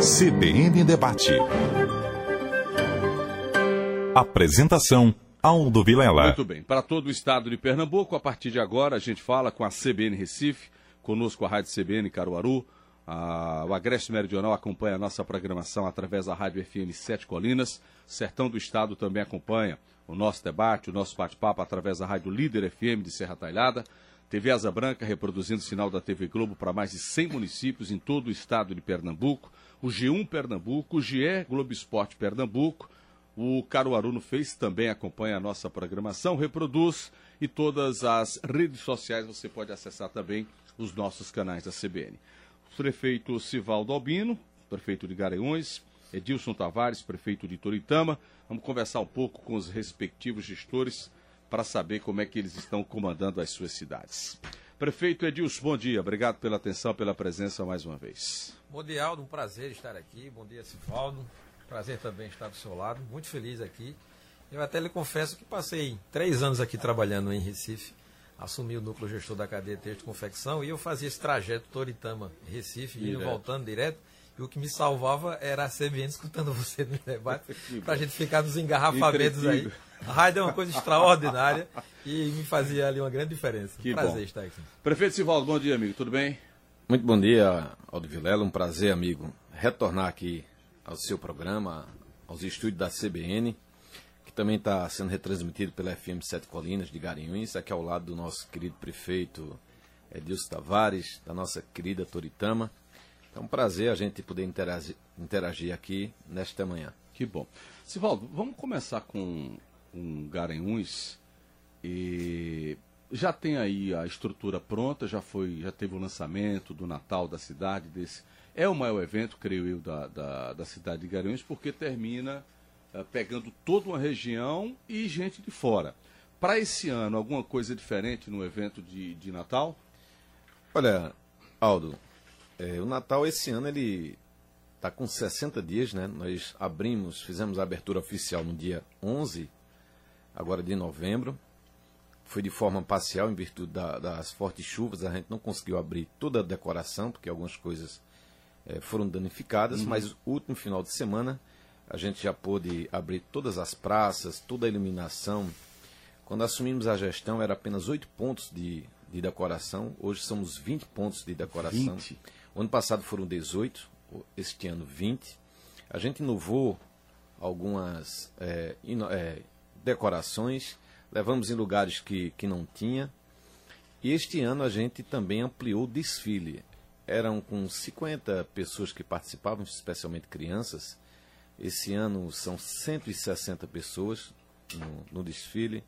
CBN Debate. Apresentação Aldo Vilela. Muito bem. Para todo o estado de Pernambuco, a partir de agora a gente fala com a CBN Recife, conosco a Rádio CBN Caruaru. A, o Agreste Meridional acompanha a nossa programação através da Rádio FM Sete Colinas. Sertão do Estado também acompanha o nosso debate, o nosso bate-papo através da Rádio Líder FM de Serra Talhada. TV Asa Branca reproduzindo o sinal da TV Globo para mais de 100 municípios em todo o estado de Pernambuco. O G1 Pernambuco, o GE Globo Esporte Pernambuco. O Caruaru no Face também acompanha a nossa programação, reproduz e todas as redes sociais você pode acessar também os nossos canais da CBN. O prefeito Sivaldo Albino, prefeito de Garanhuns, Edilson Tavares, prefeito de Toritama. Vamos conversar um pouco com os respectivos gestores para saber como é que eles estão comandando as suas cidades. Prefeito Edilson, bom dia. Obrigado pela atenção, pela presença mais uma vez. Bom dia, Aldo. Um prazer estar aqui. Bom dia, Sivaldo. Prazer também estar do seu lado. Muito feliz aqui. Eu até lhe confesso que passei três anos aqui trabalhando em Recife. Assumi o núcleo gestor da cadeia Texto Confecção e eu fazia esse trajeto Toritama, Recife, indo voltando direto. E o que me salvava era a CBN escutando você no debate, para a gente ficar nos engarrafamentos aí. A rádio é uma coisa extraordinária e me fazia ali uma grande diferença. Que prazer bom. estar aqui. Prefeito Sivaldo, bom dia, amigo. Tudo bem? Muito bom dia, Aldo Vilela. Um prazer, amigo, retornar aqui ao seu programa, aos estúdios da CBN, que também está sendo retransmitido pela FM Sete Colinas de Garanhuns, aqui ao lado do nosso querido prefeito Edilson Tavares, da nossa querida Toritama. É um prazer a gente poder interagir, interagir aqui nesta manhã. Que bom. Sivaldo, vamos começar com um Garanhuns. E já tem aí a estrutura pronta, já foi, já teve o lançamento do Natal da cidade desse. É o maior evento, creio eu, da, da, da cidade de Garanhuns, porque termina eh, pegando toda uma região e gente de fora. Para esse ano, alguma coisa diferente no evento de, de Natal? Olha, Aldo, é, o Natal esse ano ele está com 60 dias, né? Nós abrimos, fizemos a abertura oficial no dia 11, agora de novembro. Foi de forma parcial, em virtude da, das fortes chuvas, a gente não conseguiu abrir toda a decoração, porque algumas coisas é, foram danificadas, mas o último final de semana a gente já pôde abrir todas as praças, toda a iluminação. Quando assumimos a gestão, era apenas 8 pontos de, de decoração, hoje somos 20 pontos de decoração. 20. O ano passado foram 18, este ano 20. A gente inovou algumas é, ino- é, decorações, levamos em lugares que, que não tinha. E este ano a gente também ampliou o desfile. Eram com 50 pessoas que participavam, especialmente crianças. Esse ano são 160 pessoas no, no desfile.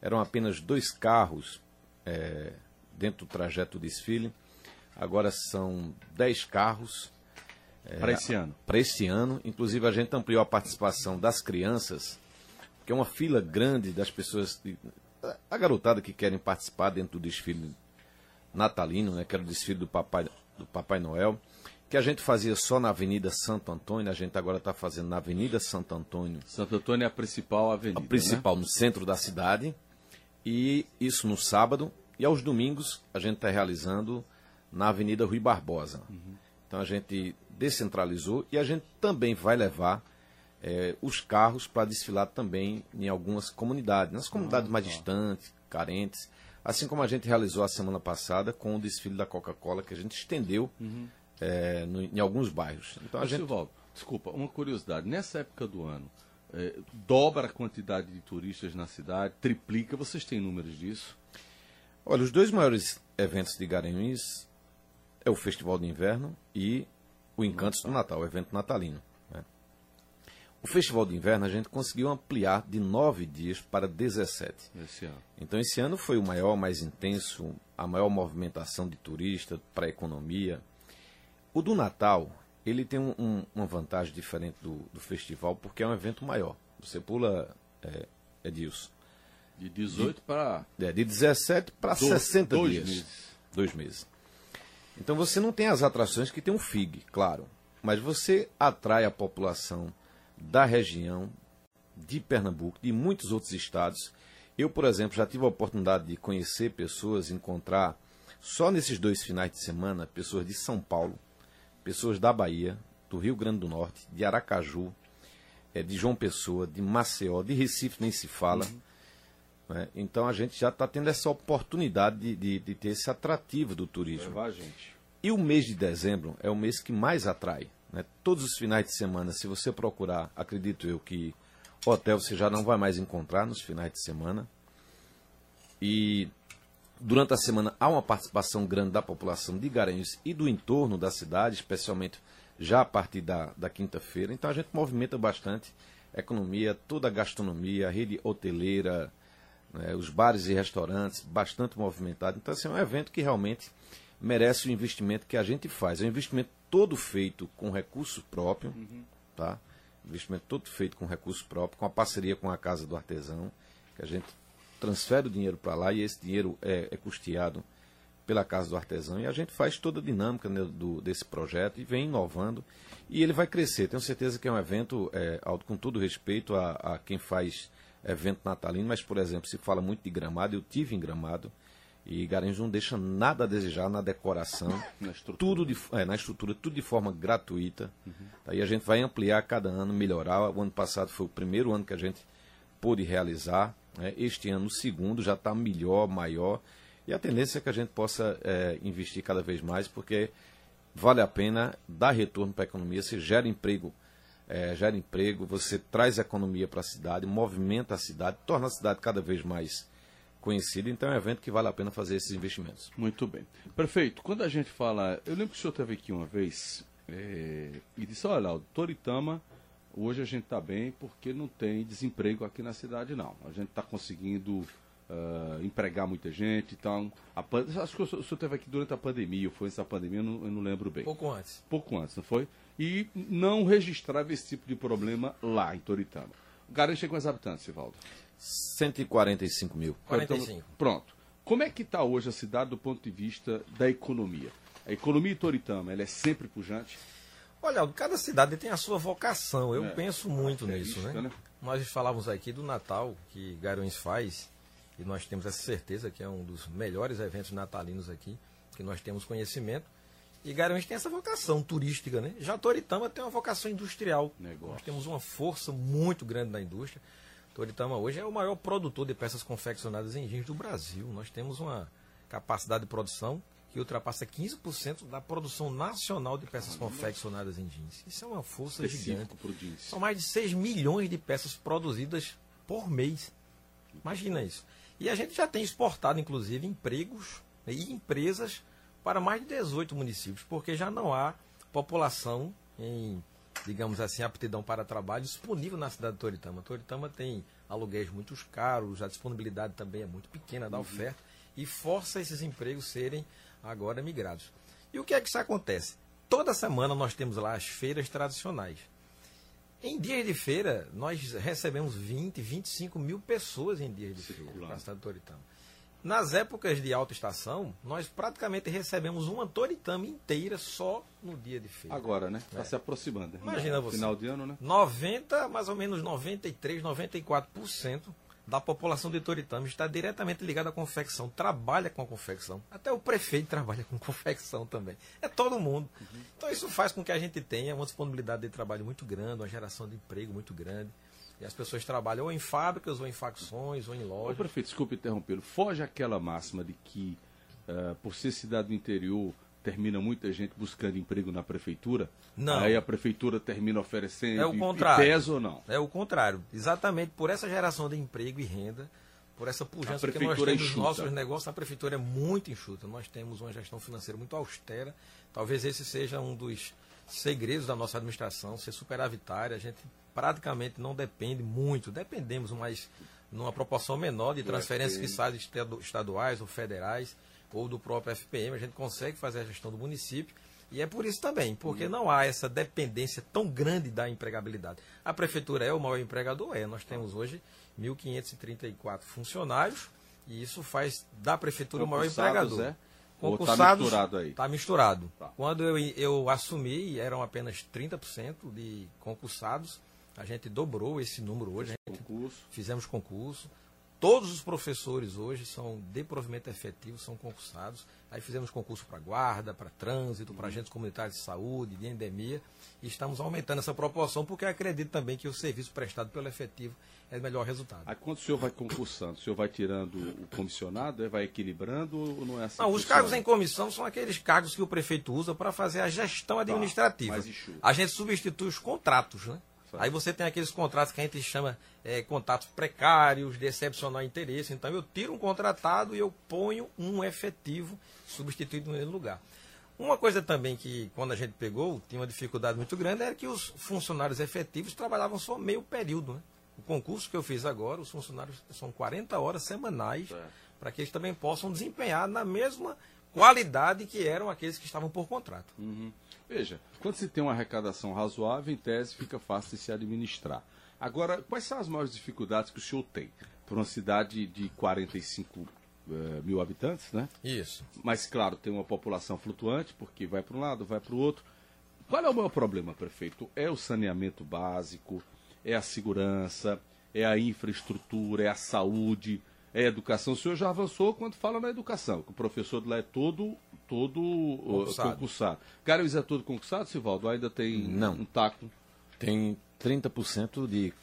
Eram apenas dois carros é, dentro do trajeto do desfile. Agora são 10 carros Para esse ano. para este ano. Inclusive, a gente ampliou a participação das crianças, que é uma fila grande das pessoas, a garotada que querem participar dentro do desfile natalino, né, que era o desfile do Papai, do Papai Noel, que a gente fazia só na Avenida Santo Antônio, a gente agora está fazendo na Avenida Santo Antônio, Santo Antônio é a principal avenida. a principal no centro da cidade, e isso no sábado, e aos domingos a gente está realizando na Avenida Rui Barbosa. Então a gente descentralizou e a gente também vai levar eh, os carros para desfilar também em algumas comunidades, nas comunidades mais distantes, carentes, assim como a gente realizou a semana passada com o desfile da Coca-Cola, que a gente estendeu eh, no- em alguns bairros. Então a Ô, gente Silvaldo, desculpa, uma curiosidade. Nessa época do ano, eh, dobra a quantidade de turistas na cidade, triplica. Vocês têm números disso? Olha, os dois maiores eventos de Garanhuns é o Festival de Inverno e o Encantos do Natal, o evento natalino. né? O Festival de Inverno a gente conseguiu ampliar de nove dias para 17. Esse. Então esse ano foi o maior, mais intenso, a maior movimentação de turista para a economia. O do Natal, ele tem um- um- uma vantagem diferente do, do festival, porque é um evento maior. Você pula, é, Edilson, De 18 para é, de 17 para Do- 60 dois dias. meses. Dois meses. Então você não tem as atrações que tem um FIG, claro. Mas você atrai a população da região, de Pernambuco, de muitos outros estados. Eu, por exemplo, já tive a oportunidade de conhecer pessoas, encontrar, só nesses dois finais de semana, pessoas de São Paulo, pessoas da Bahia, do Rio Grande do Norte, de Aracaju, é, de João Pessoa, de Maceió, de Recife nem se fala. Né? Então a gente já está tendo essa oportunidade de, de, de ter esse atrativo do turismo. Levar gente. E o mês de dezembro é o mês que mais atrai. Né? Todos os finais de semana, se você procurar, acredito eu que hotel você já não vai mais encontrar nos finais de semana. E durante a semana há uma participação grande da população de Garanhuns e do entorno da cidade, especialmente já a partir da, da quinta-feira. Então a gente movimenta bastante a economia, toda a gastronomia, a rede hoteleira, né, os bares e restaurantes, bastante movimentado. Então, assim, é um evento que realmente merece o investimento que a gente faz. É um investimento todo feito com recurso próprio, Uhum. tá? Investimento todo feito com recurso próprio, com a parceria com a Casa do Artesão, que a gente transfere o dinheiro para lá e esse dinheiro é, é custeado pela Casa do Artesão e a gente faz toda a dinâmica né, do, desse projeto e vem inovando e ele vai crescer. Tenho certeza que é um evento, é, com todo respeito a, a quem faz evento natalino, mas, por exemplo, se fala muito de gramado, eu tive em gramado e Garanhuns não deixa nada a desejar na decoração, Na estrutura. tudo de, é, na estrutura, tudo de forma gratuita. Aí a gente vai ampliar cada ano, melhorar. O ano passado foi o primeiro ano que a gente pôde realizar. né? Este ano, o segundo, já está melhor, maior. E a tendência é que a gente possa é, investir cada vez mais, porque vale a pena dar retorno para a economia, você gera emprego, é, gera emprego, você traz economia para a cidade, movimenta a cidade, torna a cidade cada vez mais conhecida. Então é um evento que vale a pena fazer esses investimentos. Muito bem. Prefeito, quando a gente fala. Eu lembro que o senhor esteve aqui uma vez é, e disse: olha, o Toritama, hoje a gente está bem porque não tem desemprego aqui na cidade, não. A gente está conseguindo ah, empregar muita gente. Então, a, pan- acho que o senhor o senhor esteve aqui durante a pandemia, ou foi antes da pandemia, eu não, eu não lembro bem. Pouco antes. Pouco antes, não foi? E não registrava esse tipo de problema lá em Toritama. Tem quantos habitantes, Sivaldo? 145 mil. 45. Então, pronto. Como é que está hoje a cidade do ponto de vista da economia? A economia em Toritama, ela é sempre pujante? Olha, cada cidade tem a sua vocação. Eu É. penso muito É nisso, isso, né? né? Nós falávamos aqui do Natal que Garões faz, e nós temos essa certeza que é um dos melhores eventos natalinos aqui, que nós temos conhecimento. E Garões tem essa vocação turística, né? Já Toritama tem uma vocação industrial. Negócio. Nós temos uma força muito grande na indústria. Toritama hoje é o maior produtor de peças confeccionadas em jeans do Brasil. Nós temos uma capacidade de produção que ultrapassa 15% da produção nacional de peças confeccionadas em jeans. Isso é uma força gigante. Específico jeans. São mais de 6 milhões de peças produzidas por mês. Imagina isso. E a gente já tem exportado, inclusive, empregos e empresas para mais de 18 municípios, porque já não há população em, digamos assim, aptidão para trabalho disponível na cidade de Toritama. Toritama tem aluguéis muito caros, a disponibilidade também é muito pequena da oferta e força esses empregos serem agora migrados. E o que é que isso acontece? Toda semana nós temos lá as feiras tradicionais. Em dias de feira, nós recebemos 20, 25 mil pessoas em dias de feira Circulando. para a cidade de Toritama. Nas épocas de alta estação, nós praticamente recebemos uma Toritama inteira só no dia de feira. Agora, né? Está se aproximando. né? Imagina você. Final de ano, né? 90, mais ou menos 93, 94% da população de Toritama está diretamente ligada à confecção, trabalha com a confecção. Até o prefeito trabalha com confecção também. É todo mundo. Então isso faz com que a gente tenha uma disponibilidade de trabalho muito grande, uma geração de emprego muito grande. E as pessoas trabalham ou em fábricas, ou em facções, ou em Ô, lojas. prefeito, desculpe interrompê-lo. Foge aquela máxima de que, ah, por ser cidade do interior, termina muita gente buscando emprego na prefeitura? Não. Aí a prefeitura termina oferecendo. É o contrário. Pesa ou não? É o contrário. Exatamente por essa geração de emprego e renda, por essa pujança que nós é temos nos enxuta. nossos negócios, a prefeitura é muito enxuta. Nós temos uma gestão financeira muito austera. Talvez esse seja um dos segredos da nossa administração, ser superavitária. A gente praticamente não depende muito, dependemos, mas numa proporção menor de transferências FPM. fiscais estadu- estaduais ou federais ou do próprio FPM. A gente consegue fazer a gestão do município. E é por isso também, porque não há essa dependência tão grande da empregabilidade. A prefeitura é o maior empregador? É. Nós temos hoje 1.534 funcionários e isso faz da prefeitura o maior empregador. é? Tá Concursados, misturado aí? Está misturado. Tá. Quando eu, eu assumi, eram apenas 30% de concursados. A gente dobrou esse número hoje. Concurso. fizemos concurso. Todos os professores hoje são de provimento efetivo, são concursados. Aí fizemos concurso para guarda, para trânsito, para agentes comunitários de saúde, de endemia. E estamos aumentando essa proporção porque acredito também que o serviço prestado pelo efetivo é o melhor resultado. Aí quando o senhor vai concursando, o senhor vai tirando o comissionado, vai equilibrando ou não é assim? Não, os cargos em comissão são aqueles cargos que o prefeito usa para fazer a gestão administrativa. mais a gente substitui os contratos, né? Aí você tem aqueles contratos que a gente chama é, contratos precários, de excepcional interesse. Então eu tiro um contratado e eu ponho um efetivo substituído no lugar. Uma coisa também que, quando a gente pegou, tinha uma dificuldade muito grande, era que os funcionários efetivos trabalhavam só meio período. Né? O concurso que eu fiz agora, os funcionários são 40 horas semanais, é. para que eles também possam desempenhar na mesma qualidade que eram aqueles que estavam por contrato. Uhum. Veja, quando se tem uma arrecadação razoável, em tese fica fácil de se administrar. Agora, quais são as maiores dificuldades que o senhor tem para uma cidade de 45 uh, eh, mil habitantes, né? Isso. Mas, claro, tem uma população flutuante, porque vai para um lado, vai para o outro. Qual é o maior problema, prefeito? É o saneamento básico, é a segurança, é a infraestrutura, é a saúde, é a educação. O senhor já avançou quando fala na educação, que o professor de lá é todo todo concursado. Uh, concursado. Garanhuns é todo concursado, Sivaldo? Ainda tem Não. um taco? Tem 30% de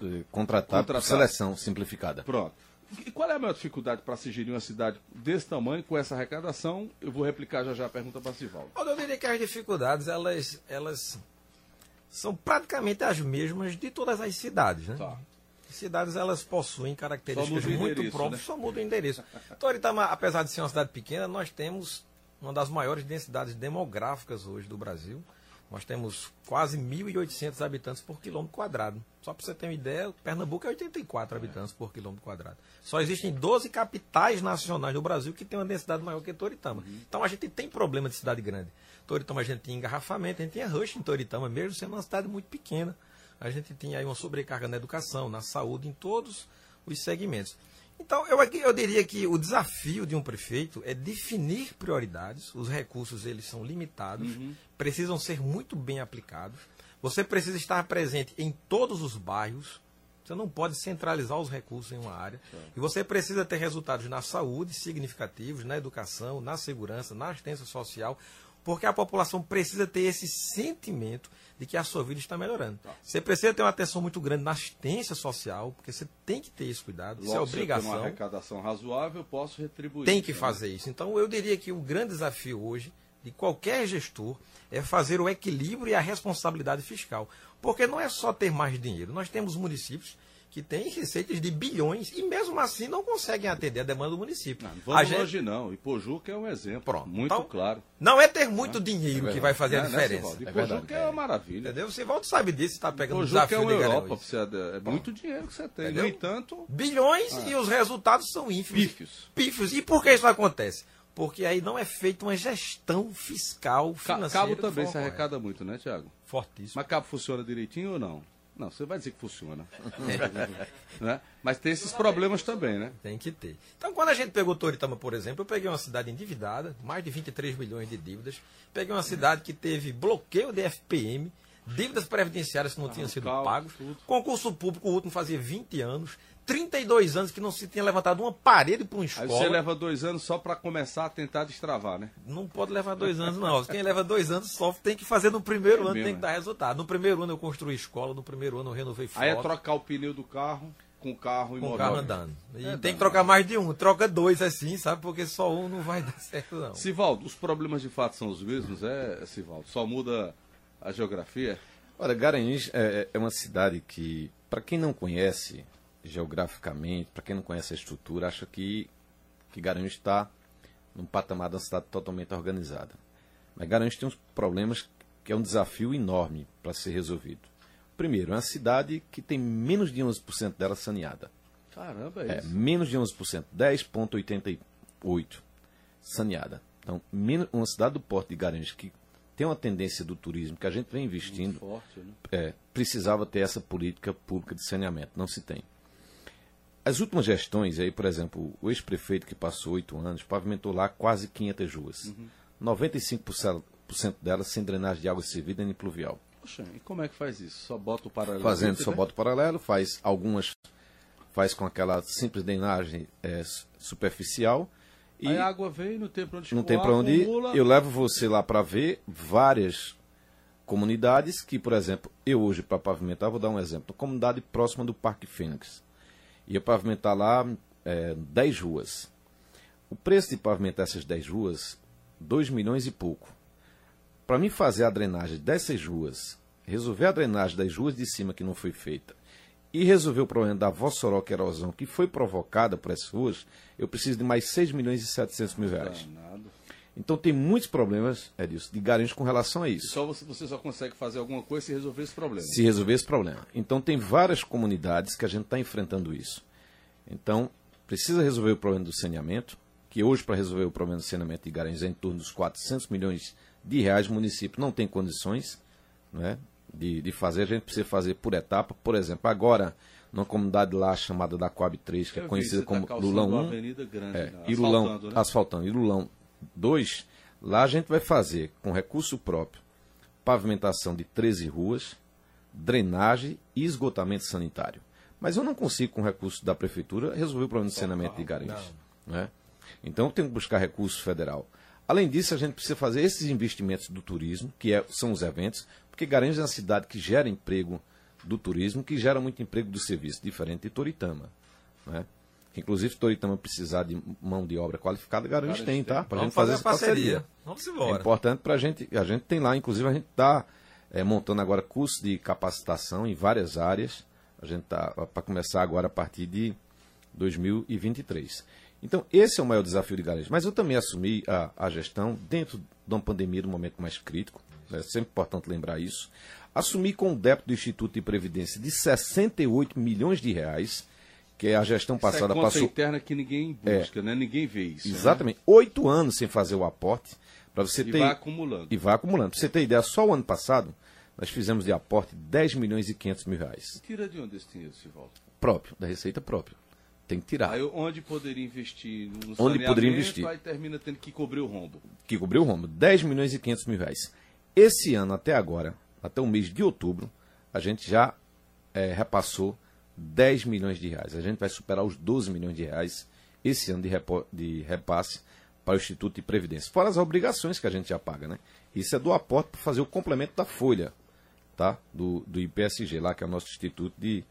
uh, contratado, contratado seleção simplificada. Pronto. E qual é a maior dificuldade para se gerir uma cidade desse tamanho, com essa arrecadação? Eu vou replicar já já a pergunta para Sivaldo. Eu diria que as dificuldades, elas, elas são praticamente as mesmas de todas as cidades, né? Tá. Cidades, elas possuem características muito próprias, né? só muda o endereço. Toritama, apesar de ser uma cidade pequena, nós temos uma das maiores densidades demográficas hoje do Brasil. Nós temos quase 1.800 habitantes por quilômetro quadrado. Só para você ter uma ideia, Pernambuco é 84 habitantes por quilômetro quadrado. Só existem 12 capitais nacionais no Brasil que têm uma densidade maior que Toritama. Uhum. Então a gente tem problema de cidade grande. Toritama a gente tinha engarrafamento, a gente tinha rush em Toritama, mesmo sendo uma cidade muito pequena. A gente tinha aí uma sobrecarga na educação, na saúde, em todos os segmentos. Então, eu, eu diria que o desafio de um prefeito é definir prioridades. Os recursos, eles são limitados, uhum. precisam ser muito bem aplicados. Você precisa estar presente em todos os bairros. Você não pode centralizar os recursos em uma área. E você precisa ter resultados na saúde significativos, na educação, na segurança, na assistência social, porque a população precisa ter esse sentimento de que a sua vida está melhorando. Tá. Você precisa ter uma atenção muito grande na assistência social, porque você tem que ter esse cuidado, Logo, isso é obrigação. Se eu uma arrecadação razoável, eu posso retribuir. Tem que né? fazer isso. Então, eu diria que o grande desafio hoje de qualquer gestor é fazer o equilíbrio e a responsabilidade fiscal. Porque não é só ter mais dinheiro. Nós temos municípios que têm receitas de bilhões e mesmo assim não conseguem atender a demanda do município. Não, não vamos gente... longe não. Ipojuca é um exemplo Pronto. muito então, claro. Não é ter muito é. dinheiro é que vai fazer a né, diferença. Né, Ipojuca é, é uma maravilha. Entendeu? Você volta sabe disso, está pegando Ipojuca desafio é uma Europa, você, é muito dinheiro que você tem. Entendeu? No entanto... Bilhões ah. e os resultados são ínfimos. Pífios. Pífios. E por que isso acontece? Porque aí não é feita uma gestão fiscal, financeira. Cabo também se arrecada muito, né, Tiago? Fortíssimo. Mas cabo funciona direitinho ou não? Não, você vai dizer que funciona. né? Mas tem esses problemas também, né? Tem que ter. Então, quando a gente pegou Toritama, por exemplo, eu peguei uma cidade endividada, mais de 23 milhões de dívidas. Peguei uma cidade que teve bloqueio de FPM, dívidas previdenciárias que não ah, tinham sido pagos. Concurso público, o último fazia 20 anos. 32 anos que não se tinha levantado uma parede para uma escola. Aí você leva dois anos só para começar a tentar destravar, né? Não pode levar dois anos, não. Quem leva dois anos só tem que fazer no primeiro é ano, mesmo, tem que dar resultado. No primeiro ano eu construí escola, no primeiro ano eu renovei frota. Aí é trocar o pneu do carro com o carro e Com o carro andando. E é, tem que trocar mais de um. Troca dois assim, sabe? Porque só um não vai dar certo, não. Sivaldo, os problemas de fato são os mesmos, é, Sivaldo? Só muda a geografia? Olha, Garanhuns é, é uma cidade que, para quem não conhece, geograficamente, para quem não conhece a estrutura, acha que, que Garanhuns está num patamar da cidade totalmente organizada. Mas Garanhuns tem uns problemas que é um desafio enorme para ser resolvido. Primeiro, é uma cidade que tem menos de 11% dela saneada. Caramba, é, é isso. menos de 11%, 10,88% saneada. Então, uma cidade do porto de Garanhuns que tem uma tendência do turismo que a gente vem investindo, forte, né? é, precisava ter essa política pública de saneamento. Não se tem. As últimas gestões, aí, por exemplo, o ex-prefeito que passou oito anos pavimentou lá quase 500 ruas. Uhum. 95% delas sem drenagem de água servida nem pluvial. Poxa, e como é que faz isso? Só bota o paralelo? Fazendo, só bota o paralelo, faz algumas faz com aquela simples drenagem é, superficial. E Aí a água vem, não tem para onde Não tem para onde ir. Eu levo você lá para ver várias comunidades que, por exemplo, eu hoje para pavimentar, vou dar um exemplo. Comunidade próxima do Parque Fênix. Ia pavimentar lá é, 10 ruas. O preço de pavimentar essas 10 ruas, 2 milhões e pouco. Para mim fazer a drenagem dessas ruas, resolver a drenagem das ruas de cima que não foi feita, e resolver o problema da vossoroca erosão que foi provocada por essas ruas, eu preciso de mais 6 milhões e 700 mil reais. Então tem muitos problemas, Edilson, de Garanhuns com relação a isso. Só você, você só consegue fazer alguma coisa se resolver esse problema. Se resolver esse problema. Então tem várias comunidades que a gente está enfrentando isso. Então precisa resolver o problema do saneamento, que hoje para resolver o problema do saneamento de Garanhuns é em torno dos 400 milhões de reais. O município não tem condições, né? de, de fazer, a gente precisa fazer por etapa. Por exemplo, agora, numa comunidade lá chamada da Coab 3, que é conhecida como tá Lulão 1, grande, é, né? Lulão, né? asfaltando, e 2, lá a gente vai fazer com recurso próprio pavimentação de 13 ruas, drenagem e esgotamento sanitário. Mas eu não consigo, com recurso da prefeitura, resolver o problema de saneamento de Garanhuns. Né? Então eu tenho que buscar recurso federal. Além disso, a gente precisa fazer esses investimentos do turismo, que é, são os eventos, porque Garanhuns é uma cidade que gera emprego do turismo, que gera muito emprego do serviço, diferente de Toritama. Né? Inclusive, se Toritama precisar de mão de obra qualificada, Garanhuns tem, tá? Para a gente fazer, essa parceria. parceria. Vamos embora. É importante para a gente. A gente tem lá, inclusive, a gente está é, montando agora cursos de capacitação em várias áreas. A gente está para começar agora a partir de 2023. Então, esse é o maior desafio de Garanhuns. Mas eu também assumi a, a gestão dentro de uma pandemia, no momento mais crítico. É sempre importante lembrar isso. Assumi com o débito do Instituto de Previdência de 68 milhões de reais, que é a gestão passada Essa é passou. interna que ninguém busca, é. né? Ninguém vê isso. Né? Exatamente. Né? Oito anos sem fazer o aporte. para você e ter... vai acumulando. E vai acumulando. Para você ter ideia, só o ano passado nós fizemos de aporte 10 milhões e 500 mil reais. Tira de onde esse dinheiro, Sivaldo? Próprio, da receita própria. Tem que tirar. Aí onde poderia investir no Onde poderia investir. Aí termina tendo que cobrir o rombo. Que cobrir o rombo. 10 milhões e 500 mil reais. Esse ano, até agora, até o mês de outubro, a gente já é, repassou 10 milhões de reais. A gente vai superar os 12 milhões de reais esse ano de, de repasse para o Instituto de Previdência. Fora as obrigações que a gente já paga, né? Isso é do aporte para fazer o complemento da folha, tá? Do, do IPSG, lá que é o nosso Instituto de,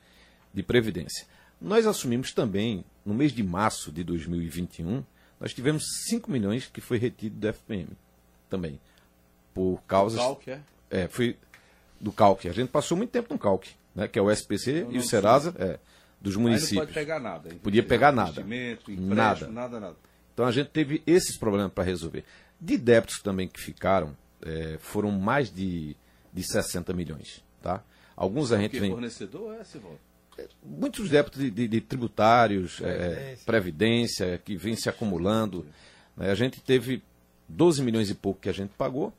de Previdência. Nós assumimos também, no mês de março de 2021, nós tivemos 5 milhões que foi retido do FPM também. Por causas. Do calque, é? É, foi do calque. A gente passou muito tempo no calque, né? Que é o SPC e o Serasa é, dos municípios. Aí não pode pegar nada. Podia pegar nada. Nada. nada, nada. Então a gente teve esses problemas para resolver. De débitos também que ficaram, é, foram mais de, de 60 milhões. Tá? Alguns a gente vem. fornecedor é, Sivaldo? muitos débitos de, de, de tributários, previdência. É, previdência, que vem se acumulando. Né? A gente teve 12 milhões e pouco que a gente pagou,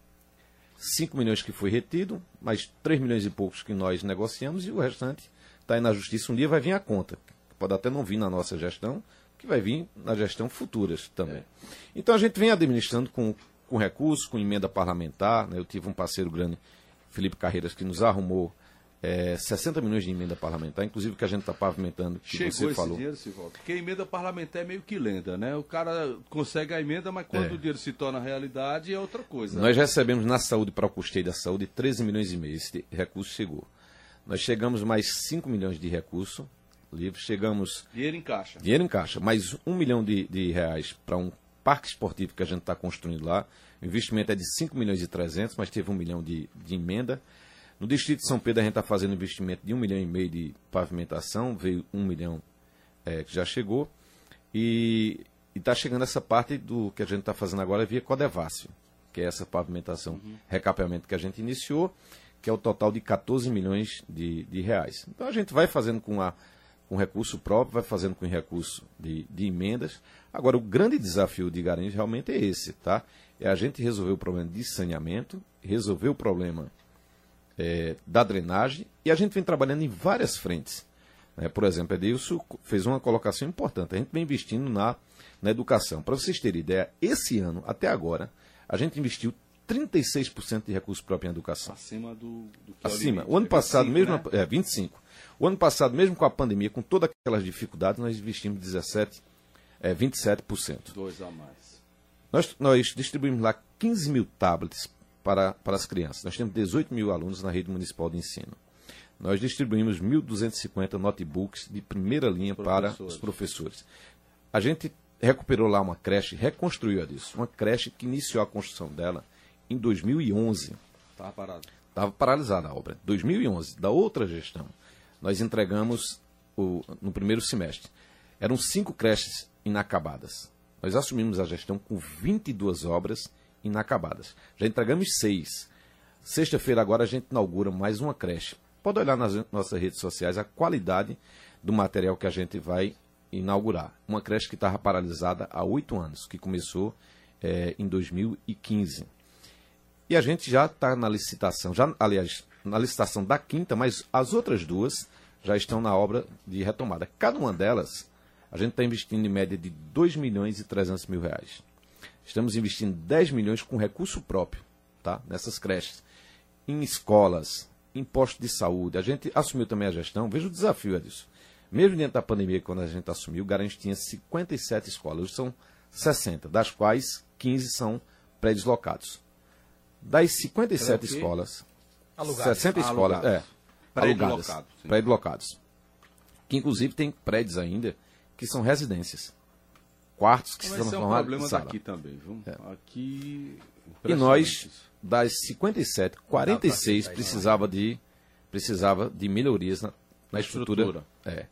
5 milhões que foi retido, mais 3 milhões e poucos que nós negociamos e o restante está aí na justiça. Um dia vai vir a conta. Pode até não vir na nossa gestão, que vai vir na gestão futuras também. É. Então a gente vem administrando com, com recursos, com emenda parlamentar. Né? Eu tive um parceiro grande, Felipe Carreiras, que nos arrumou é, 60 milhões de emenda parlamentar, inclusive que a gente está pavimentando, que Chegou você esse falou. dinheiro, Sivaldo? Porque a emenda parlamentar é meio que lenda, né? O cara consegue a emenda, mas quando é. o dinheiro se torna realidade é outra coisa. Nós recebemos na saúde, para o custeio da saúde, 13 milhões e meio. Esse recurso chegou. Nós chegamos mais 5 milhões de recurso livre, chegamos... Dinheiro em caixa. Dinheiro em caixa. Mais 1 milhão de, de reais para um parque esportivo que a gente está construindo lá. O investimento é de 5 milhões e 300, mas teve 1 milhão de, de emenda. No distrito de São Pedro, a gente está fazendo investimento de um milhão e meio de pavimentação, veio um milhão é, que já chegou. E está chegando essa parte do que a gente está fazendo agora via Codevácio, que é essa pavimentação, uhum. recapeamento que a gente iniciou, que é o total de 14 milhões de, de reais. Então a gente vai fazendo com, a, com recurso próprio, vai fazendo com recurso de, de emendas. Agora, o grande desafio de Garanhuns realmente é esse, tá? É a gente resolver o problema de saneamento, resolver o problema é, da drenagem e a gente vem trabalhando em várias frentes. Né? Por exemplo, Edilson fez uma colocação importante. A gente vem investindo na, na educação. Para vocês terem ideia, esse ano, até agora, a gente investiu 36% de recurso próprio em educação. Acima do, do que é Acima. O ano É passado, 25, mesmo. né? É, 25. O ano passado, mesmo com a pandemia, com todas aquelas dificuldades, nós investimos 17, é, 27%. Dois a mais. Nós, nós distribuímos lá 15 mil tablets para, para as crianças. Nós temos 18 mil alunos na rede municipal de ensino. Nós distribuímos 1.250 notebooks de primeira linha para os professores. A gente recuperou lá uma creche, reconstruiu a disso. Uma creche que iniciou a construção dela em 2011. Tava parado. Estava paralisada a obra. 2011, da outra gestão, nós entregamos o- no primeiro semestre. Eram cinco creches inacabadas. Nós assumimos a gestão com 22 obras inacabadas. Já entregamos seis. Sexta-feira agora a gente inaugura mais uma creche. Pode olhar nas nossas redes sociais a qualidade do material que a gente vai inaugurar. Uma creche que estava paralisada há oito anos, que começou eh, em 2015. E a gente já está na licitação, já, aliás, na licitação da quinta, mas as outras duas já estão na obra de retomada. Cada uma delas, a gente está investindo em média de 2 milhões e 300 mil reais. Estamos investindo 10 milhões com recurso próprio, tá? Nessas creches. Em escolas, em postos de saúde. A gente assumiu também a gestão. Veja o desafio, Edilson. Mesmo dentro da pandemia, quando a gente assumiu, o Garanhuns tinha 57 escolas. Hoje são 60, das quais 15 são pré-deslocados. Das 57 Era o quê? escolas, Alugados. 60 Ah, escolas, é, Pré-deslocados, pré-deslocados. Que inclusive tem prédios ainda que são residências. Quartos que Mas são é um transformados problema em sala. daqui também, viu? Aqui. E nós, das 57, 46 aceitar, precisava de, precisava de melhorias na, na estrutura. estrutura. É.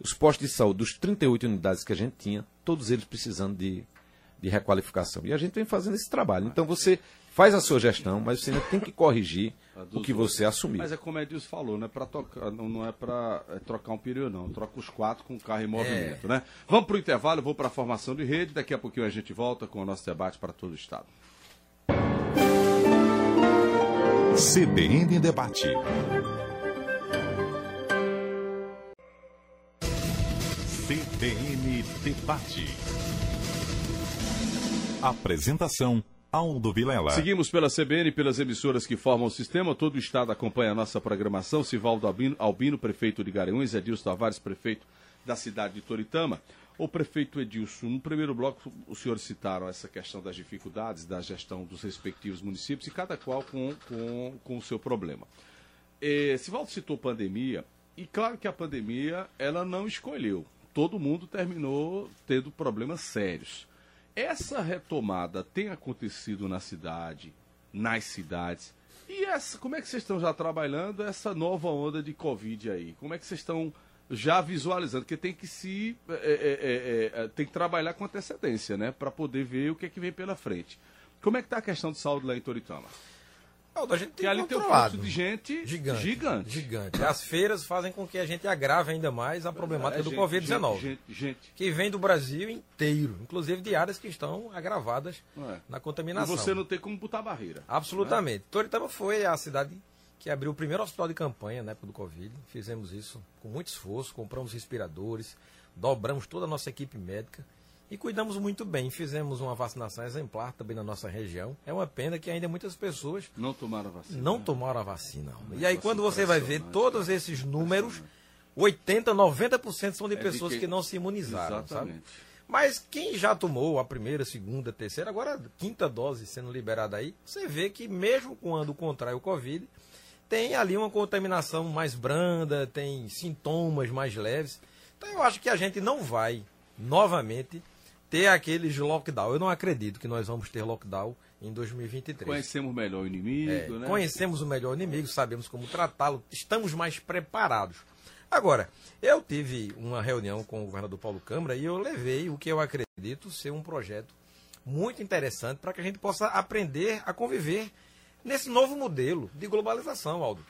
Os postos de saúde, dos 38 unidades que a gente tinha, todos eles precisando de, de requalificação. E a gente vem fazendo esse trabalho. Então você faz a sua gestão, mas você ainda tem que corrigir o que outros. você assumiu. Mas é como Edilson falou, não é para tocar, não, não é para trocar um pneu, não. Troca os quatro com o carro em movimento, né? Vamos para o intervalo, vou para a formação de rede. Daqui a pouquinho a gente volta com o nosso debate para todo o estado. CBN Debate. CBN Debate. Apresentação Aldo Vilela. Seguimos pela CBN e pelas emissoras que formam o sistema. Todo o estado acompanha a nossa programação. Sivaldo Albino, Albino prefeito de Garanhuns, Edilson Tavares, prefeito da cidade de Toritama. O prefeito Edilson, no primeiro bloco, os senhores citaram essa questão das dificuldades da gestão dos respectivos municípios e cada qual com, com, com o seu problema. Eh, Sivaldo citou pandemia, e claro que a pandemia ela não escolheu. Todo mundo terminou tendo problemas sérios. Essa retomada tem acontecido na cidade, nas cidades. E essa, como é que vocês estão já trabalhando essa nova onda de Covid aí? Como é que vocês estão já visualizando? Porque tem que se é, é, é, é, tem que trabalhar com antecedência, né? Para poder ver o que é que vem pela frente. Como é que está a questão de saúde lá em Toritama? Aldo, a gente tem Porque ali tem um fluxo de gente Gigante, gigante. gigante. As feiras fazem com que a gente agrave ainda mais a problemática É do gente, Covid-19. Gente. Que vem do Brasil inteiro, inclusive de áreas que estão agravadas Não é. na E contaminação. você não tem como botar barreira. Absolutamente. Toritama foi a cidade que abriu o primeiro hospital de campanha na época do Covid. Fizemos isso com muito esforço, compramos respiradores, dobramos toda a nossa equipe médica e cuidamos muito bem. Fizemos uma vacinação exemplar também na nossa região. É uma pena que ainda muitas pessoas Não tomaram a vacina. não né? tomaram a vacina. Um E aí, quando você vai ver todos cara. esses números, 80, 90% são de É de pessoas que- não se imunizaram, sabe? Exatamente. Mas quem já tomou a primeira, segunda, terceira, agora a quinta dose sendo liberada aí, você vê que mesmo quando contrai o Covid, tem ali uma contaminação mais branda, tem sintomas mais leves. Então eu acho que a gente não vai novamente ter aqueles lockdown. Eu não acredito que nós vamos ter lockdown em 2023. Conhecemos melhor o inimigo, É, né? Conhecemos o melhor inimigo, sabemos como tratá-lo, estamos mais preparados. Agora, eu tive uma reunião com o governador Paulo Câmara e eu levei o que eu acredito ser um projeto muito interessante para que a gente possa aprender a conviver nesse novo modelo de globalização, Aldo.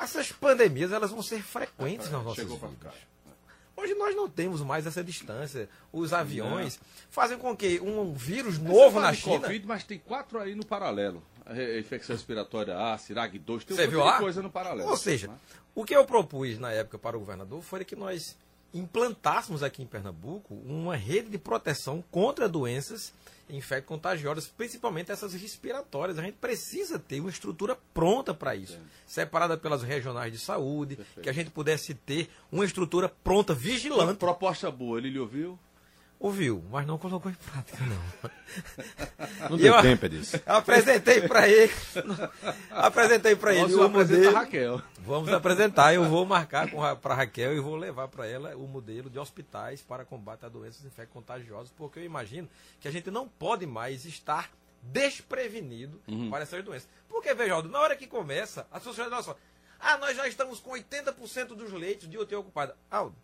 Essas pandemias elas vão ser frequentes nas nossas vidas. Hoje nós não temos mais essa distância. Os aviões fazem com que um vírus novo na China. Covid, mas tem quatro aí no paralelo. Infecção respiratória A, CIRAG 2, tem Você viu lá? coisa no paralelo. Ou seja, né? o que eu propus na época para o governador foi que nós implantássemos aqui em Pernambuco uma rede de proteção contra doenças infecto-contagiosas, principalmente essas respiratórias. A gente precisa ter uma estrutura pronta para isso, separada pelas regionais de saúde, Perfeito. que a gente pudesse ter uma estrutura pronta, vigilante. Uma proposta boa, ele lhe ouviu? Ouviu, mas não colocou em prática, não. Não deu tempo disso. Apresentei para ele. Apresentei para ele o modelo. Raquel. Vamos apresentar. Eu vou marcar para Raquel e vou levar para ela o modelo de hospitais para combate a doenças infecto-contagiosas, porque eu imagino que a gente não pode mais estar desprevenido uhum. para essas doenças. Porque, veja, na hora que começa, as pessoas falam assim, ah, nós já estamos com 80% dos leitos de UTI ocupados. Aldo,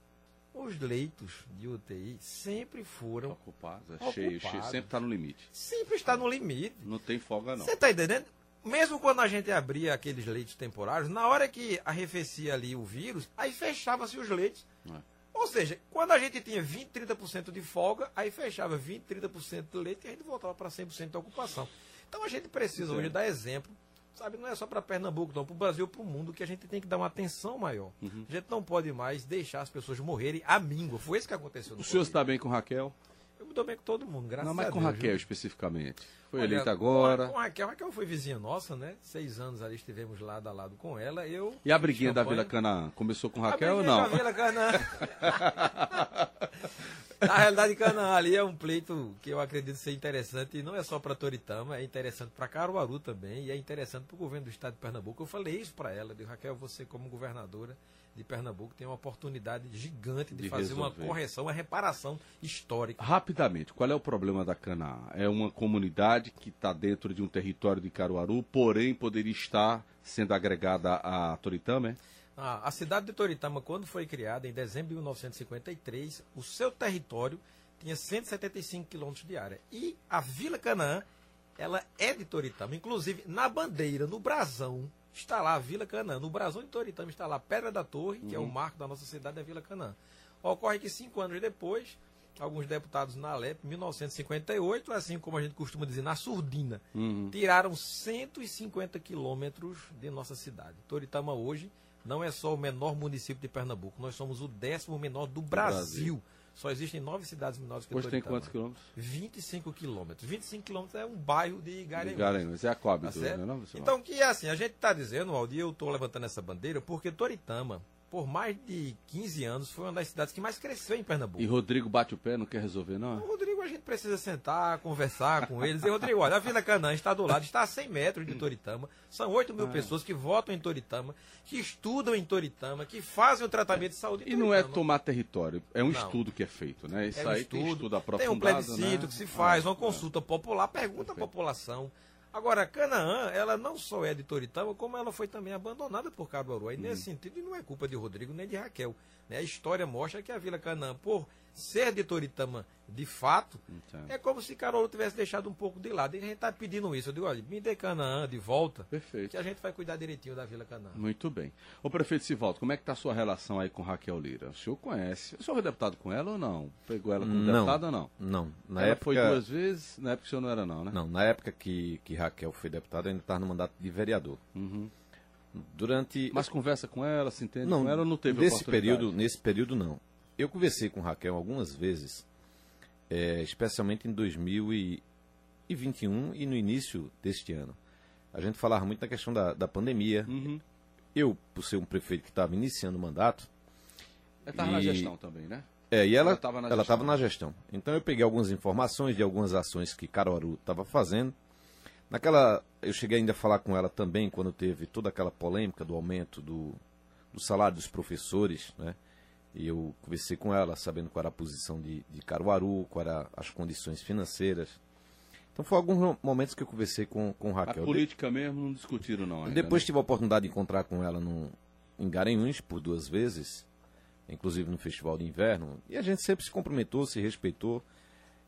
os leitos de UTI sempre foram ocupados, é cheio, cheio, sempre está no limite. Sempre está no limite. Não tem folga não. Você está entendendo? Mesmo quando a gente abria aqueles leitos temporários, na hora que arrefecia ali o vírus, aí fechava-se os leitos. É. Ou seja, quando a gente tinha 20, 30% de folga, aí fechava 20, 30% de leito e a gente voltava para 100% de ocupação. Então a gente precisa hoje dar exemplo sabe, não é só para Pernambuco, não, para o Brasil, para o mundo, que a gente tem que dar uma atenção maior. Uhum. A gente não pode mais deixar as pessoas morrerem à míngua. Foi isso que aconteceu. o senhor está bem com Raquel? Eu me dou bem com todo mundo, graças a Deus. Não, mas com Raquel viu? especificamente. Foi Olha, eleita agora. Com, com Raquel, Raquel foi vizinha nossa, né? Seis anos ali estivemos lado a lado com ela. Eu. E a briguinha da Vila Canaã? Começou com Raquel ou não? Da Vila Canaã. Na realidade, Canaã ali é um pleito que eu acredito ser interessante, e não é só para Toritama, é interessante para Caruaru também, e é interessante para o governo do estado de Pernambuco. Eu falei isso para ela, de Raquel, você como governadora de Pernambuco tem uma oportunidade gigante de, de fazer resolver. uma correção, uma reparação histórica. Rapidamente, qual é o problema da Canaã? É uma comunidade que está dentro de um território de Caruaru, porém poderia estar sendo agregada a Toritama, é? Ah, a cidade de Toritama, quando foi criada, em dezembro de 1953, o seu território tinha 175 quilômetros de área. E a Vila Canaã, ela é de Toritama. Inclusive, na bandeira, no brasão, está lá a Vila Canaã. No brasão de Toritama está lá a Pedra da Torre, que uhum. é o uhum. marco da nossa cidade, da Vila Canaã. Ocorre que cinco anos depois, alguns deputados na Alep, em 1958, assim como a gente costuma dizer, na surdina, uhum. tiraram 150 quilômetros de nossa cidade. Toritama hoje não é só o menor município de Pernambuco, nós somos o décimo menor do Brasil. Brasil. Só existem nove cidades menores que Hoje tem quantos quilômetros? 25 quilômetros. 25 quilômetros é um bairro de Garanhuns. Garanhuns, é a Coab. Tá né, então, que é assim, a gente está dizendo, Aldi, eu estou levantando essa bandeira, porque Toritama, por mais de 15 anos, foi uma das cidades que mais cresceu em Pernambuco. E Rodrigo bate o pé, não quer resolver, não? O Rodrigo, a gente precisa sentar, conversar com eles. E, Rodrigo, olha, a Vila Canaã está do lado, está a 100 metros de Toritama. São 8 mil ah. pessoas que votam em Toritama, que estudam em Toritama, que fazem o tratamento de saúde em E não é tomar território, é um não. estudo que é feito, né? Isso é um aí estudo, tem estudo aprofundado, Tem um plebiscito né? que se faz, uma consulta popular, pergunta à população. Agora, Canaã, ela não só é de Toritama, como ela foi também abandonada por Caruaru. E nesse uhum. sentido, não é culpa de Rodrigo nem de Raquel. Né? A história mostra que a Vila Canaã, por ser de Toritama de fato, Entendo. é como se Carol tivesse deixado um pouco de lado. E a gente está pedindo isso. Eu digo, olha, me dê Canaã de volta, Perfeito. que a gente vai cuidar direitinho da Vila Canaã. Muito bem. Ô prefeito Sivaldo, como é que está a sua relação aí com Raquel Lira? O senhor conhece? O senhor foi deputado com ela ou não? Pegou ela como não, deputado ou não? Não. Na ela época... foi duas vezes? Na época o senhor não era não, né? Não, na época que, que Raquel foi deputada, eu ainda estava no mandato de vereador. Uhum. Durante... Mas conversa com ela, se entende não, com ela não teve nesse período Nesse período, não. Eu conversei com Raquel algumas vezes, é, especialmente em 2021 e no início deste ano. A gente falava muito na questão da, da pandemia. Uhum. Eu, por ser um prefeito que estava iniciando o mandato. Ela estava na gestão também, né? É, e ela estava na, ela na, gestão. Então eu peguei algumas informações de algumas ações que Caruaru estava fazendo. Naquela. Eu cheguei ainda a falar com ela também quando teve toda aquela polêmica do aumento do, do salário dos professores, né? E eu conversei com ela, sabendo qual era a posição de, de Caruaru, quais eram as condições financeiras. Então foi alguns momentos que eu conversei com, com Raquel. A política mesmo não discutiram não. Ainda, Depois né? tive a oportunidade de encontrar com ela no, em Garanhuns por duas vezes, inclusive no Festival de Inverno. E a gente sempre se cumprimentou, se respeitou.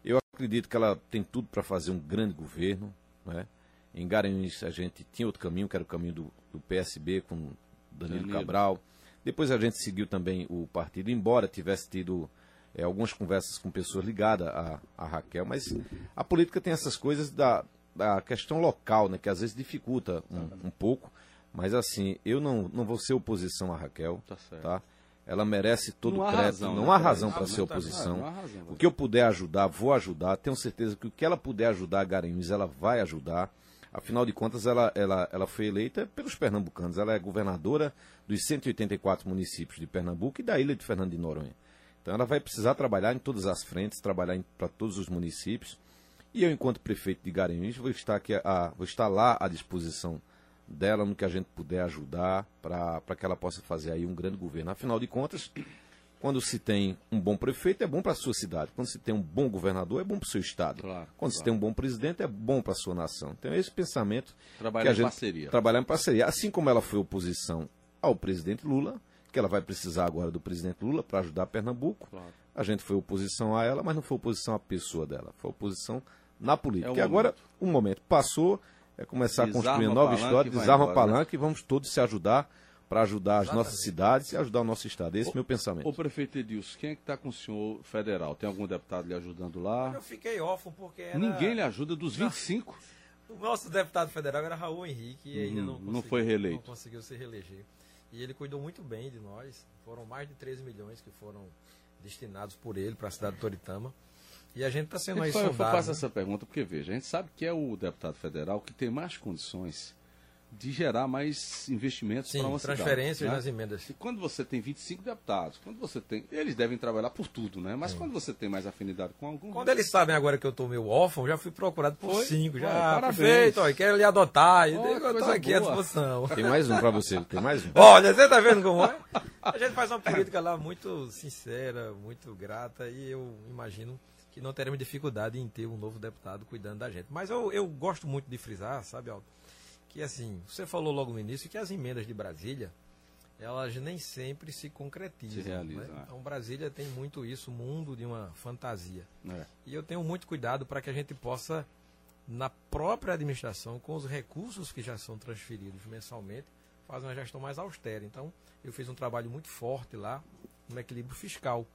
Eu acredito que ela tem tudo para fazer um grande governo. Né? Em Garanhuns a gente tinha outro caminho, que era o caminho do, do PSB com Danilo, Danilo. Cabral. Depois a gente seguiu também o partido, embora tivesse tido é, algumas conversas com pessoas ligadas a, a, Raquel, mas a política tem essas coisas da, da questão local, né, que às vezes dificulta um, um pouco. Mas assim, eu não, não vou ser oposição a Raquel, tá? tá? ela merece todo Não o crédito. razão, não né, há razão para Ah, ser tá- oposição. razão, o que eu puder ajudar, vou ajudar. Tenho certeza que o que ela puder ajudar a Garanhuns, ela vai ajudar. Afinal de contas, ela, ela, ela foi eleita pelos pernambucanos. Ela é governadora dos 184 municípios de Pernambuco e da ilha de Fernando de Noronha. Então ela vai precisar trabalhar em todas as frentes, trabalhar para todos os municípios. E eu, enquanto prefeito de Garanhuns, vou estar, aqui a, vou estar lá à disposição dela no que a gente puder ajudar para que ela possa fazer aí um grande governo. Afinal de contas, quando se tem um bom prefeito, é bom para a sua cidade. Quando se tem um bom governador, é bom para o seu estado. Claro, Quando se claro. tem um bom presidente, é bom para a sua nação. Então, é esse pensamento Trabalhar que a em gente parceria. trabalhar em parceria. Assim como ela foi oposição ao presidente Lula, que ela vai precisar agora do presidente Lula para ajudar Pernambuco. Claro. A gente foi oposição a ela, mas não foi oposição à pessoa dela. Foi oposição na política. É o e agora momento. o momento passou, é começar Desarma a construir a nova palanque história, desarma a né? palanque e vamos todos se ajudar para ajudar as nossas cidades e ajudar o nosso estado. Esse é o meu pensamento. Ô prefeito Edilson, quem é que está com o senhor federal? Tem algum deputado lhe ajudando lá? Eu fiquei órfão porque era... Ninguém lhe ajuda dos 25. O nosso deputado federal era Raul Henrique e ainda Uhum, não, não foi reeleito. Não conseguiu se reeleger. E ele cuidou muito bem de nós. Foram mais de 13 milhões que foram destinados por ele para a cidade de Toritama. E a gente está sendo aí Eu, faço né? essa pergunta porque, veja, a gente sabe que é o deputado federal que tem mais condições de gerar mais investimentos Sim, para uma cidade. transferências né? nas emendas. E quando você tem 25 deputados, quando você tem. Eles devem trabalhar por tudo, né? Mas quando você tem mais afinidade com algum. Quando eles sabem agora que eu tô meio órfão, já fui procurado por Foi? cinco. Já, Olha, parabéns. prefeito, ó, quero lhe adotar. Olha, eu coisa aqui à boa. disposição. Tem mais um para você, tem mais um. Olha, você tá vendo como é? A gente faz uma política lá muito sincera, muito grata, e eu imagino que não teremos dificuldade em ter um novo deputado cuidando da gente. Mas eu, eu gosto muito de frisar, sabe, Aldo? Que assim, você falou logo no início que as emendas de Brasília, elas nem sempre se concretizam. Se realizam, né? é. Então Brasília tem muito isso, mundo de uma fantasia. É. E eu tenho muito cuidado para que a gente possa, na própria administração, com os recursos que já são transferidos mensalmente, fazer uma gestão mais austera. Então, eu fiz um trabalho muito forte lá no equilíbrio fiscal.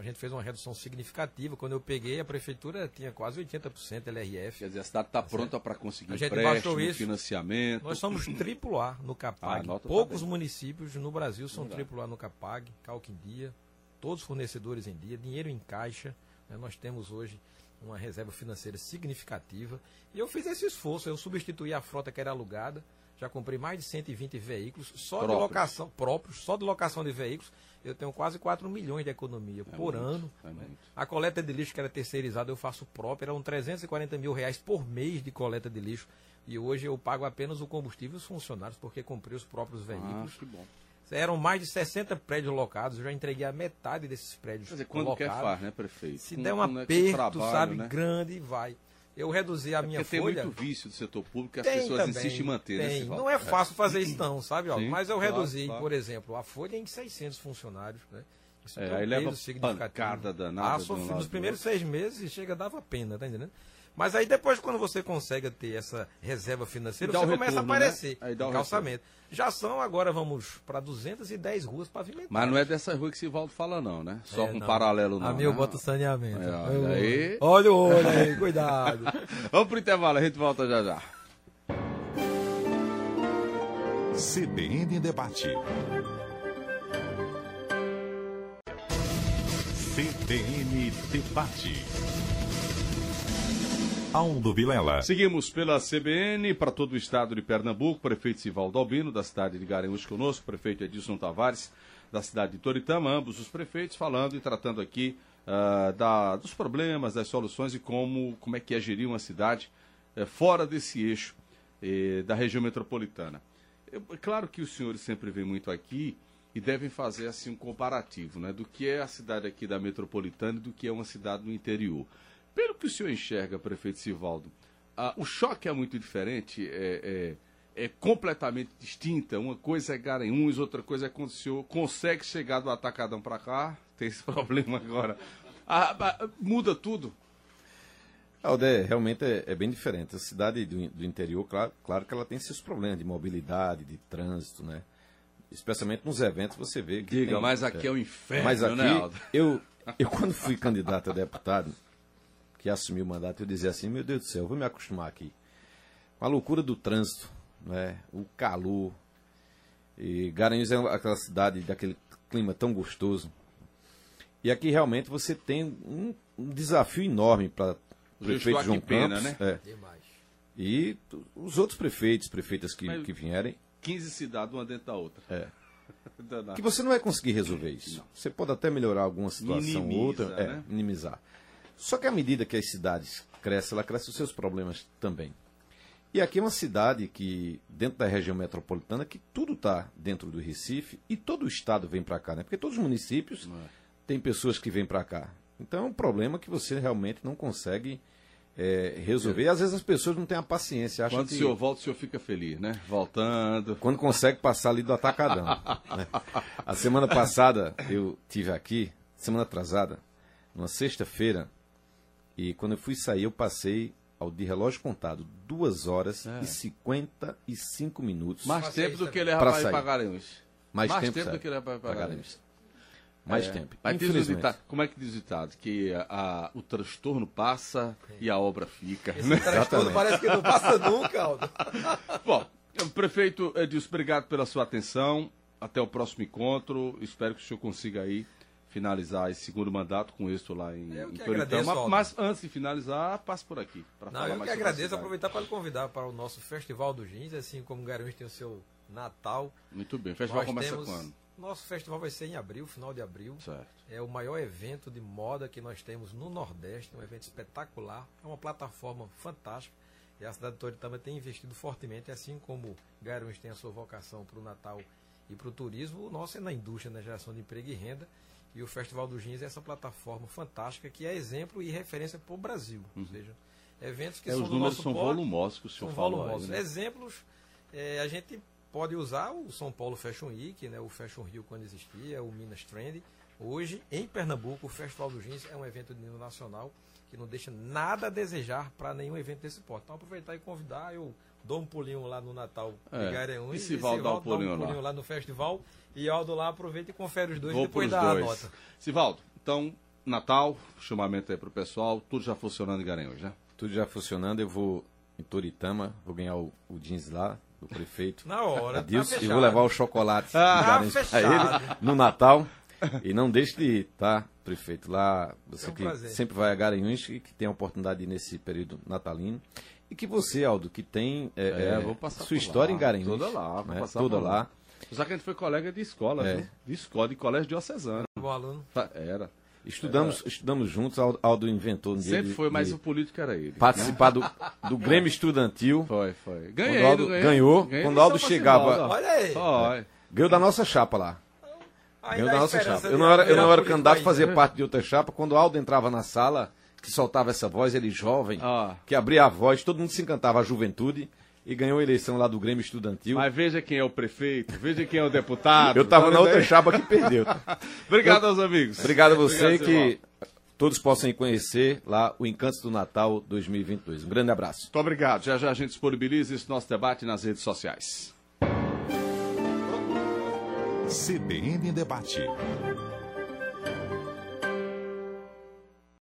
A gente fez uma redução significativa. Quando eu peguei, a prefeitura tinha quase 80% LRF. Quer dizer, a cidade está pronta para conseguir A gente empréstimo, isso. financiamento. Nós somos triplo A no Ah, CAPAG. a nota tá Poucos bem. municípios no Brasil são triplo A no CAPAG, Calque em dia, todos fornecedores em dia, dinheiro em caixa. né? Nós temos hoje uma reserva financeira significativa. E eu fiz esse esforço, eu substituí a frota que era alugada, já comprei mais de 120 veículos, só de Próprios. locação, próprios, só de locação de veículos, eu tenho quase 4 milhões de economia É por muito, ano. é. A coleta de lixo que era terceirizada eu faço própria, eram 340 mil reais por mês de coleta de lixo. E hoje eu pago apenas o combustível e os funcionários, porque comprei os próprios Ah, veículos. que bom. Eram mais de 60 prédios locados, eu já entreguei a metade desses prédios Quer dizer, quando locados. quer faz, né, prefeito? Se Com- der um com aperto, trabalho, sabe, né? grande, vai. Eu reduzi a É minha tem folha. muito vício do setor público que as Tem pessoas também, insistem em manter, né, tem. Sivaldo? Não é fácil fazer isso não, sabe? Sim, Mas eu claro, reduzi, claro. por exemplo, a folha em 600 funcionários, né? Isso É, tem aí leva pancada danada Ah, sofri nos primeiros seis meses, chega, dava pena, tá entendendo? Mas aí depois, quando você consegue ter essa reserva financeira, você o começa retorno, a aparecer. né? Aí dá o calçamento. Já são, agora vamos para 210 ruas pavimentadas. Mas não é dessa rua que Sivaldo fala, não, né? Só É, com não. paralelo, não. A minha eu né? boto saneamento. É, Olha olha aí. Olha o olho aí, cuidado. Vamos pro intervalo, a gente volta já já. CBN Debate. CBN Debate. Aldo Vilela. Seguimos pela CBN para todo o estado de Pernambuco, prefeito Sivaldo Albino, da cidade de Garanhuns conosco, prefeito Edilson Tavares, da cidade de Toritama, ambos os prefeitos falando e tratando aqui ah, da- dos problemas, das soluções e como, como é que é gerir uma cidade eh, fora desse eixo eh, da região metropolitana. Eu- é claro que os senhores sempre vêm muito aqui e devem fazer assim um comparativo né, do que é a cidade aqui da metropolitana e do que é uma cidade no interior. Pelo que o senhor enxerga, prefeito Sivaldo, ah, o choque é muito diferente, é, é- é completamente distinta. Uma coisa é Garanhuns, outra coisa é quando o senhor consegue chegar do Atacadão para cá, tem esse problema agora. Ah, ah, muda tudo. Alde, realmente é, é bem diferente. A cidade do, do interior, claro, claro que ela tem seus problemas de mobilidade, de trânsito, né? Especialmente nos eventos você vê que. Diga, tem- mas aqui é o inferno, Mas aqui, né, Aldo? eu, eu quando fui candidato a deputado, que assumi o mandato, eu dizia assim, meu Deus do céu, eu vou me acostumar aqui. Com a loucura do trânsito, né? o calor. E Garanhuns é aquela cidade daquele clima tão gostoso. E aqui realmente você tem um, um desafio enorme para o prefeito João pena, Campos né? é, e os outros prefeitos, prefeitas que, Mas- que vierem. 15 cidades, uma dentro da outra. É. Que você não vai conseguir resolver isso. Você pode até melhorar alguma situação ou outra, é, né? minimizar. Só que à medida que as cidades crescem, ela cresce os seus problemas também. E aqui é uma cidade que, dentro da região metropolitana, que tudo está dentro do Recife e todo o estado vem para cá, né? Porque todos os municípios É. têm pessoas que vêm para cá. Então é um problema que você realmente não consegue é, resolver. E às vezes as pessoas não têm a paciência. Acham Quando que o senhor volta, o senhor fica feliz, né? Voltando. quando consegue passar ali do atacadão. né? A semana passada eu tive aqui, semana atrasada, numa sexta-feira, e quando eu fui sair eu passei ao de relógio contado 2 horas É. e 55 minutos. Mais Passei tempo do que ele Pra para ir sair. para Garanhuns. mais, mais tempo, tempo do que ele vai para Garanhuns. Mais É. tempo. Mas diz o Infelizmente. ditado, como é que diz o ditado? Que a- a- o transtorno passa e a obra fica. Esse né? transtorno parece que não passa nunca, Aldo. Bom, prefeito Edilson, obrigado pela sua atenção. Até o próximo encontro. Espero que o senhor consiga aí finalizar esse segundo mandato com êxito lá em, Eu em Toritama. agradeço, Aldo. Mas antes de finalizar, passe por aqui. Não, falar eu mais que agradeço, aproveitar para lhe convidar para o nosso Festival do Jeans, assim como Garanhuns tem o seu Natal. Muito bem. O festival nós começa temos- quando? Nosso festival vai ser em abril, final de abril. Certo. É o maior evento de moda que nós temos no Nordeste, um evento espetacular. É uma plataforma fantástica. E a cidade de Toritama tem investido fortemente, assim como Garanhuns tem a sua vocação para o Natal e para o turismo, o nosso é na indústria, na geração de emprego e renda. E o Festival do Jeans é essa plataforma fantástica que é exemplo e referência para o Brasil. Ou seja, eventos que É, são os do números são porte, volumosos que o senhor falou aí, volumosos. né? Exemplos, é, a gente pode usar o São Paulo Fashion Week, né, o Fashion Rio quando existia, o Minas Trend. Hoje, em Pernambuco, o Festival do Jeans é um evento de nível nacional que não deixa nada a desejar para nenhum evento desse porte. Então, aproveitar e convidar, eu dou um pulinho lá no Natal É. de Garanhuns, E Sivaldo dá um pulinho lá. lá no festival, e Aldo lá aproveita e confere os dois Vou e depois pros dá dois. a nota. Sivaldo, então, Natal, chamamento aí pro pessoal, tudo já funcionando em Garanhuns, né? Tudo já funcionando, eu vou em Toritama, vou ganhar o, o jeans lá, do prefeito. Na hora, tá Adilson, e fechado. vou levar o chocolate de Tá Garanhuns pra fechado. ele no Natal. E não deixe de ir, tá, prefeito? Lá, você É um que prazer. sempre vai a Garanhuns e que tem a oportunidade de ir nesse período natalino. E que você, Aldo, que tem é, É, é, vou passar sua história lá, em Garanhuns. toda lá, vou né, passar toda lá. lá. Só que a gente foi colega de escola, É. viu? De escola, de colégio diocesano. Bom aluno. Era. Estudamos, estudamos juntos, Aldo, Aldo inventou um Sempre de- foi, mas de o político era ele. participar do, do Grêmio Estudantil. Foi, foi. Quando Ganhei, o Aldo ganhei? ganhou, Ganhei quando o Aldo chegava-. Olha aí. Ganhou da nossa chapa lá. Ainda Ganhou da nossa chapa. Eu não era, eu não era candidato a ainda. fazer parte de outra chapa. Quando o Aldo entrava na sala, que soltava essa voz, ele jovem, Ah. que abria a voz, todo mundo se encantava, a juventude, e ganhou a eleição lá do Grêmio Estudantil. Mas veja quem é o prefeito, veja quem é o deputado. eu tava Tá na outra aí? chapa que perdeu. Obrigado aos amigos. Obrigado a você Obrigado, que todos possam conhecer lá o Encantos do Natal 2022. Um grande abraço. Muito obrigado. Já já a gente disponibiliza esse nosso debate nas redes sociais. CBN Debate.